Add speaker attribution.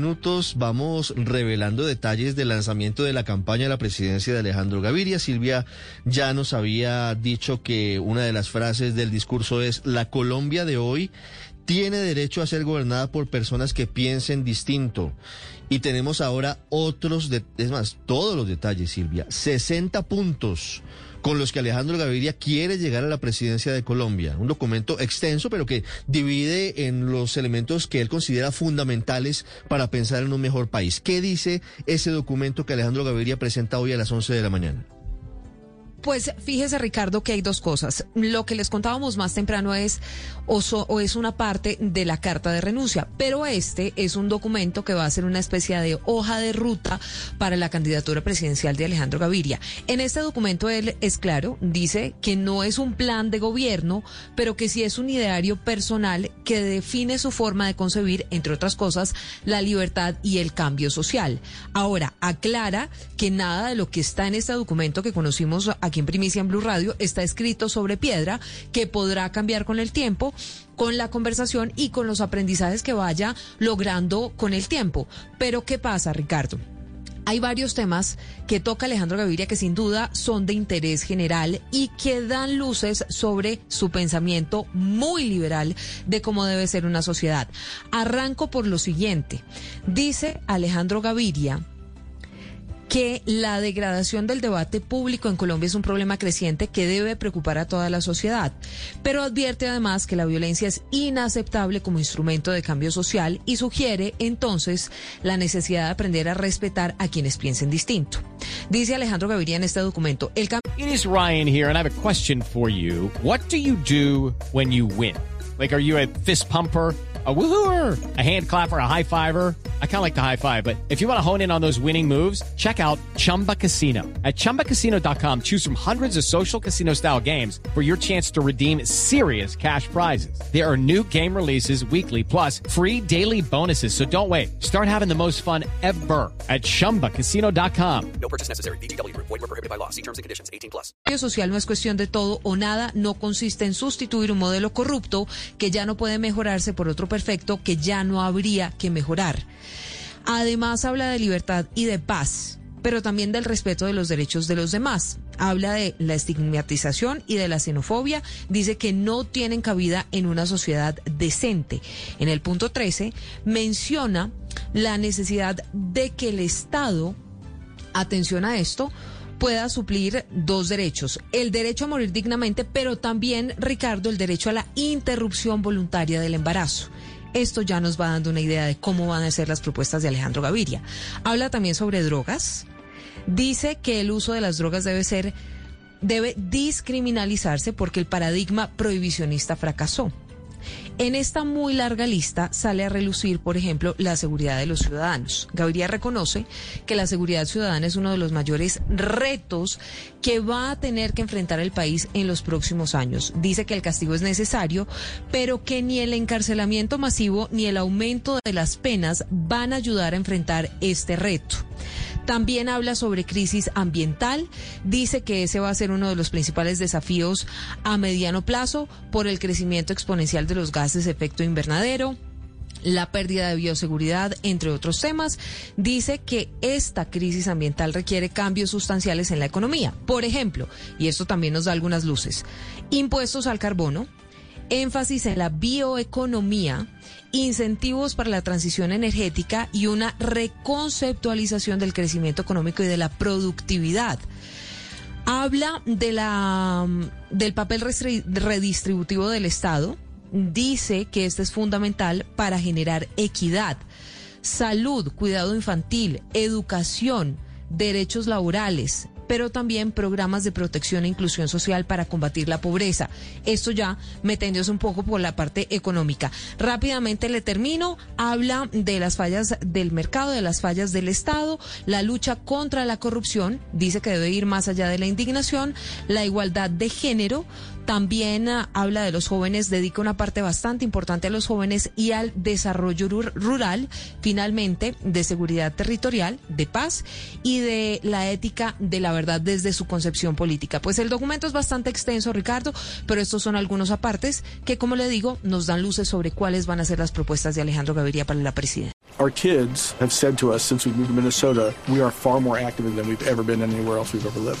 Speaker 1: Minutos vamos revelando detalles del lanzamiento de la campaña de la presidencia de Alejandro Gaviria. Silvia ya nos había dicho que una de las frases del discurso es la Colombia de hoy tiene derecho a ser gobernada por personas que piensen distinto. Y tenemos ahora otros, de, es más, todos los detalles, Silvia. 60 puntos con los que Alejandro Gaviria quiere llegar a la presidencia de Colombia. Un documento extenso, pero que divide en los elementos que él considera fundamentales para pensar en un mejor país. ¿Qué dice ese documento que Alejandro Gaviria presenta hoy a las 11 de la mañana?
Speaker 2: Pues fíjese Ricardo que hay dos cosas. Lo que les contábamos más temprano es o, es una parte de la carta de renuncia, pero este es un documento que va a ser una especie de hoja de ruta para la candidatura presidencial de Alejandro Gaviria. En este documento él es claro, dice que no es un plan de gobierno, pero que sí es un ideario personal que define su forma de concebir, entre otras cosas, la libertad y el cambio social. Ahora, aclara que nada de lo que está en este documento que conocimos aquí en Primicia en Blue Radio está escrito sobre piedra, que podrá cambiar con el tiempo con la conversación y con los aprendizajes que vaya logrando con el tiempo. Pero ¿qué pasa, Ricardo? Hay varios temas que toca Alejandro Gaviria que sin duda son de interés general y que dan luces sobre su pensamiento muy liberal de cómo debe ser una sociedad. Arranco por lo siguiente. Dice Alejandro Gaviria que la degradación del debate público en Colombia es un problema creciente que debe preocupar a toda la sociedad, pero advierte además que la violencia es inaceptable como instrumento de cambio social y sugiere entonces la necesidad de aprender a respetar a quienes piensen distinto. Dice Alejandro Gaviria en este documento, el
Speaker 3: It is Ryan here and I have a question for you. What do you do when you win? Like are you a fist pumper? a woohooer, a hand clapper, a high fiver. I kind of like the high five, but if you want to hone in on those winning moves, check out Chumba Casino. At ChumbaCasino.com, choose from hundreds of social casino style games for your chance to redeem serious cash prizes. There are new game releases weekly, plus free daily bonuses. So don't wait. Start having the most fun ever at ChumbaCasino.com.
Speaker 4: No purchase necessary. BGW. Void were prohibited by law. See terms and conditions. 18 plus.
Speaker 2: social no es cuestión de todo o nada, no consiste en sustituir un modelo corrupto que ya no puede mejorarse por otro perfecto que ya no habría que mejorar. Además habla de libertad y de paz, pero también del respeto de los derechos de los demás. Habla de la estigmatización y de la xenofobia. Dice que no tienen cabida en una sociedad decente. En el punto 13 menciona la necesidad de que el Estado, atención a esto, pueda suplir dos derechos. El derecho a morir dignamente, pero también, Ricardo, el derecho a la interrupción voluntaria del embarazo. Esto ya nos va dando una idea de cómo van a ser las propuestas de Alejandro Gaviria. Habla también sobre drogas. Dice que el uso de las drogas debe ser debe discriminalizarse porque el paradigma prohibicionista fracasó. En esta muy larga lista sale a relucir, por ejemplo, la seguridad de los ciudadanos. Gaviria reconoce que la seguridad ciudadana es uno de los mayores retos que va a tener que enfrentar el país en los próximos años. Dice que el castigo es necesario, pero que ni el encarcelamiento masivo ni el aumento de las penas van a ayudar a enfrentar este reto. También habla sobre crisis ambiental. Dice que ese va a ser uno de los principales desafíos a mediano plazo por el crecimiento exponencial de los gases de efecto invernadero la pérdida de bioseguridad, entre otros temas, dice que esta crisis ambiental requiere cambios sustanciales en la economía. Por ejemplo, y esto también nos da algunas luces, impuestos al carbono, énfasis en la bioeconomía, incentivos para la transición energética y una reconceptualización del crecimiento económico y de la productividad. Habla de la, del papel redistributivo del Estado, dice que este es fundamental para generar equidad, salud, cuidado infantil, educación, derechos laborales, pero también programas de protección e inclusión social para combatir la pobreza. Esto ya metiéndose un poco por la parte económica. Rápidamente le termino. Habla de las fallas del mercado, de las fallas del Estado, la lucha contra la corrupción. Dice que debe ir más allá de la indignación, la igualdad de género. También ah, habla de los jóvenes, dedica una parte bastante importante a los jóvenes y al desarrollo rur- rural, finalmente de seguridad territorial, de paz y de la ética de la verdad desde su concepción política. Pues el documento es bastante extenso, Ricardo, pero estos son algunos apartes que, como le digo, nos dan luces sobre cuáles van a ser las propuestas de Alejandro Gaviria para la presidencia.
Speaker 5: Our kids have said to us since we moved to Minnesota, we are far more active than we've ever been anywhere else we've ever lived.